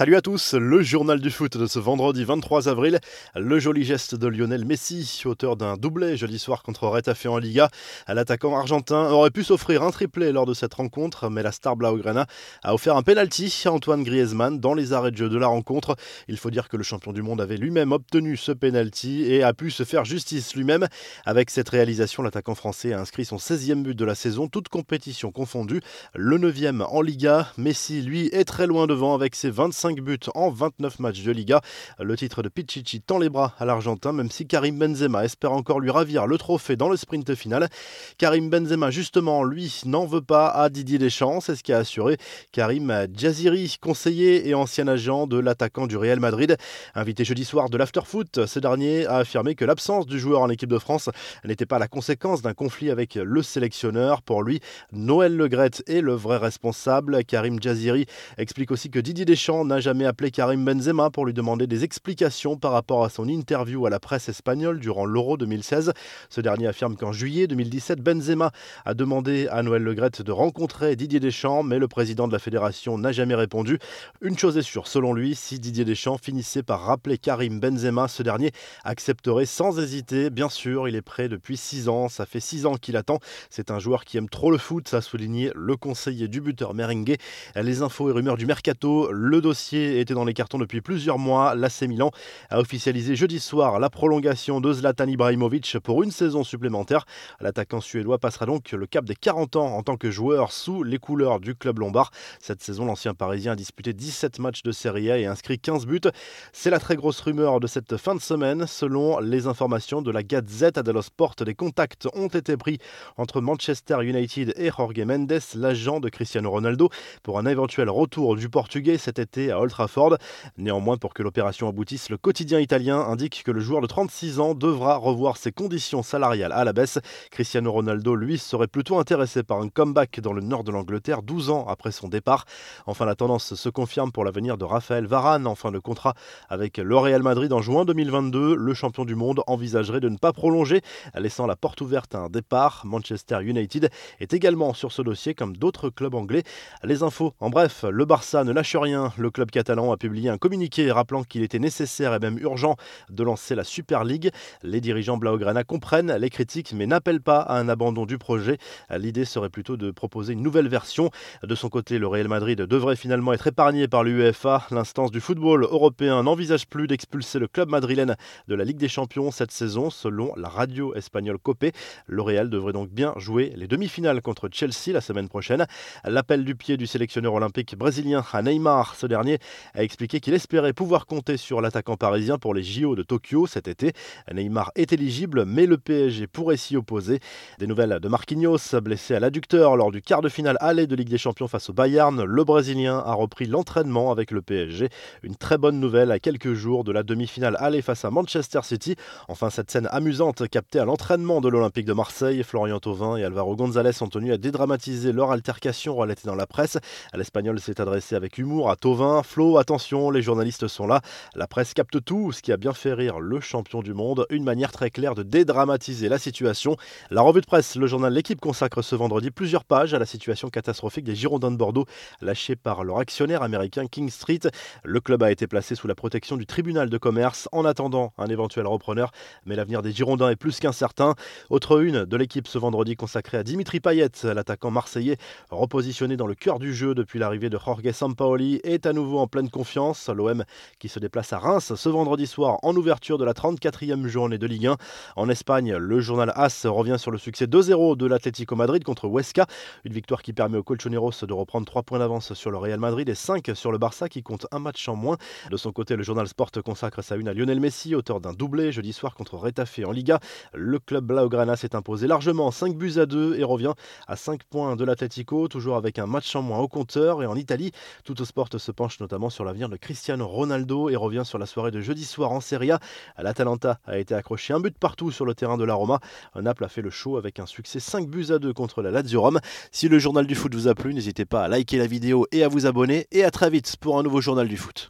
Salut à tous, le journal du foot de ce vendredi 23 avril. Le joli geste de Lionel Messi, auteur d'un doublé jeudi soir contre Retafe en Liga. L'attaquant argentin aurait pu s'offrir un triplé lors de cette rencontre, mais la star Blaugrana a offert un penalty à Antoine Griezmann dans les arrêts de jeu de la rencontre. Il faut dire que le champion du monde avait lui-même obtenu ce penalty et a pu se faire justice lui-même. Avec cette réalisation, l'attaquant français a inscrit son 16e but de la saison, toute compétition confondue. Le 9e en Liga. Messi, lui, est très loin devant avec ses 25 5 buts en 29 matchs de Liga. Le titre de Pichichi tend les bras à l'Argentin, même si Karim Benzema espère encore lui ravir le trophée dans le sprint final. Karim Benzema, justement, lui, n'en veut pas à Didier Deschamps, c'est ce qu'a assuré Karim Djaziri, conseiller et ancien agent de l'attaquant du Real Madrid. Invité jeudi soir de l'afterfoot, ce dernier a affirmé que l'absence du joueur en équipe de France n'était pas la conséquence d'un conflit avec le sélectionneur. Pour lui, Noël Legrette est le vrai responsable. Karim Djaziri explique aussi que Didier Deschamps n'a jamais appelé Karim Benzema pour lui demander des explications par rapport à son interview à la presse espagnole durant l'Euro 2016. Ce dernier affirme qu'en juillet 2017, Benzema a demandé à Noël Legrette de rencontrer Didier Deschamps, mais le président de la fédération n'a jamais répondu. Une chose est sûre, selon lui, si Didier Deschamps finissait par rappeler Karim Benzema, ce dernier accepterait sans hésiter. Bien sûr, il est prêt depuis 6 ans, ça fait 6 ans qu'il attend. C'est un joueur qui aime trop le foot, a souligné le conseiller du buteur merengue. Les infos et rumeurs du mercato, le dossier était dans les cartons depuis plusieurs mois. L'AC Milan a officialisé jeudi soir la prolongation de Zlatan Ibrahimovic pour une saison supplémentaire. L'attaquant suédois passera donc le cap des 40 ans en tant que joueur sous les couleurs du club lombard. Cette saison, l'ancien parisien a disputé 17 matchs de Serie A et inscrit 15 buts. C'est la très grosse rumeur de cette fin de semaine. Selon les informations de la Gazette dello Sport, des contacts ont été pris entre Manchester United et Jorge Mendes, l'agent de Cristiano Ronaldo, pour un éventuel retour du Portugais cet été à Old Trafford. Néanmoins, pour que l'opération aboutisse, le quotidien italien indique que le joueur de 36 ans devra revoir ses conditions salariales à la baisse. Cristiano Ronaldo, lui, serait plutôt intéressé par un comeback dans le nord de l'Angleterre 12 ans après son départ. Enfin, la tendance se confirme pour l'avenir de Raphaël Varane en fin de contrat avec le Real Madrid en juin 2022. Le champion du monde envisagerait de ne pas prolonger, laissant la porte ouverte à un départ. Manchester United est également sur ce dossier comme d'autres clubs anglais. Les infos, en bref, le Barça ne lâche rien. Catalan a publié un communiqué rappelant qu'il était nécessaire et même urgent de lancer la Super League. Les dirigeants Blaugrana comprennent les critiques mais n'appellent pas à un abandon du projet. L'idée serait plutôt de proposer une nouvelle version. De son côté, le Real Madrid devrait finalement être épargné par l'UEFA. L'instance du football européen n'envisage plus d'expulser le club madrilène de la Ligue des Champions cette saison, selon la radio espagnole Copé. Le Real devrait donc bien jouer les demi-finales contre Chelsea la semaine prochaine. L'appel du pied du sélectionneur olympique brésilien à Neymar, ce dernier a expliqué qu'il espérait pouvoir compter sur l'attaquant parisien pour les JO de Tokyo cet été. Neymar est éligible, mais le PSG pourrait s'y opposer. Des nouvelles de Marquinhos, blessé à l'adducteur lors du quart de finale aller de Ligue des Champions face au Bayern. Le Brésilien a repris l'entraînement avec le PSG. Une très bonne nouvelle à quelques jours de la demi-finale aller face à Manchester City. Enfin, cette scène amusante captée à l'entraînement de l'Olympique de Marseille. Florian Thauvin et Alvaro González ont tenu à dédramatiser leur altercation relatée dans la presse. L'Espagnol s'est adressé avec humour à Thauvin. Flo, attention, les journalistes sont là. La presse capte tout, ce qui a bien fait rire le champion du monde. Une manière très claire de dédramatiser la situation. La revue de presse, le journal L'équipe consacre ce vendredi plusieurs pages à la situation catastrophique des Girondins de Bordeaux, lâchés par leur actionnaire américain King Street. Le club a été placé sous la protection du tribunal de commerce en attendant un éventuel repreneur, mais l'avenir des Girondins est plus qu'incertain. Autre une de l'équipe ce vendredi consacrée à Dimitri Payet, l'attaquant marseillais, repositionné dans le cœur du jeu depuis l'arrivée de Jorge Sampaoli, est à nouveau en pleine confiance. L'OM qui se déplace à Reims ce vendredi soir en ouverture de la 34e journée de Ligue 1. En Espagne, le journal AS revient sur le succès 2-0 de l'Atlético Madrid contre Huesca. Une victoire qui permet aux Colchoneros de reprendre 3 points d'avance sur le Real Madrid et 5 sur le Barça qui compte un match en moins. De son côté, le journal Sport consacre sa une à Lionel Messi, auteur d'un doublé jeudi soir contre Retafe en Liga. Le club Blaugrana s'est imposé largement 5 buts à 2 et revient à 5 points de l'Atlético, toujours avec un match en moins au compteur. Et en Italie, tout sport se penche notamment sur l'avenir de Cristiano Ronaldo et revient sur la soirée de jeudi soir en Serie A. L'Atalanta a été accroché un but partout sur le terrain de la Roma. Naples a fait le show avec un succès 5 buts à 2 contre la Lazio Rome. Si le journal du foot vous a plu, n'hésitez pas à liker la vidéo et à vous abonner. Et à très vite pour un nouveau journal du foot.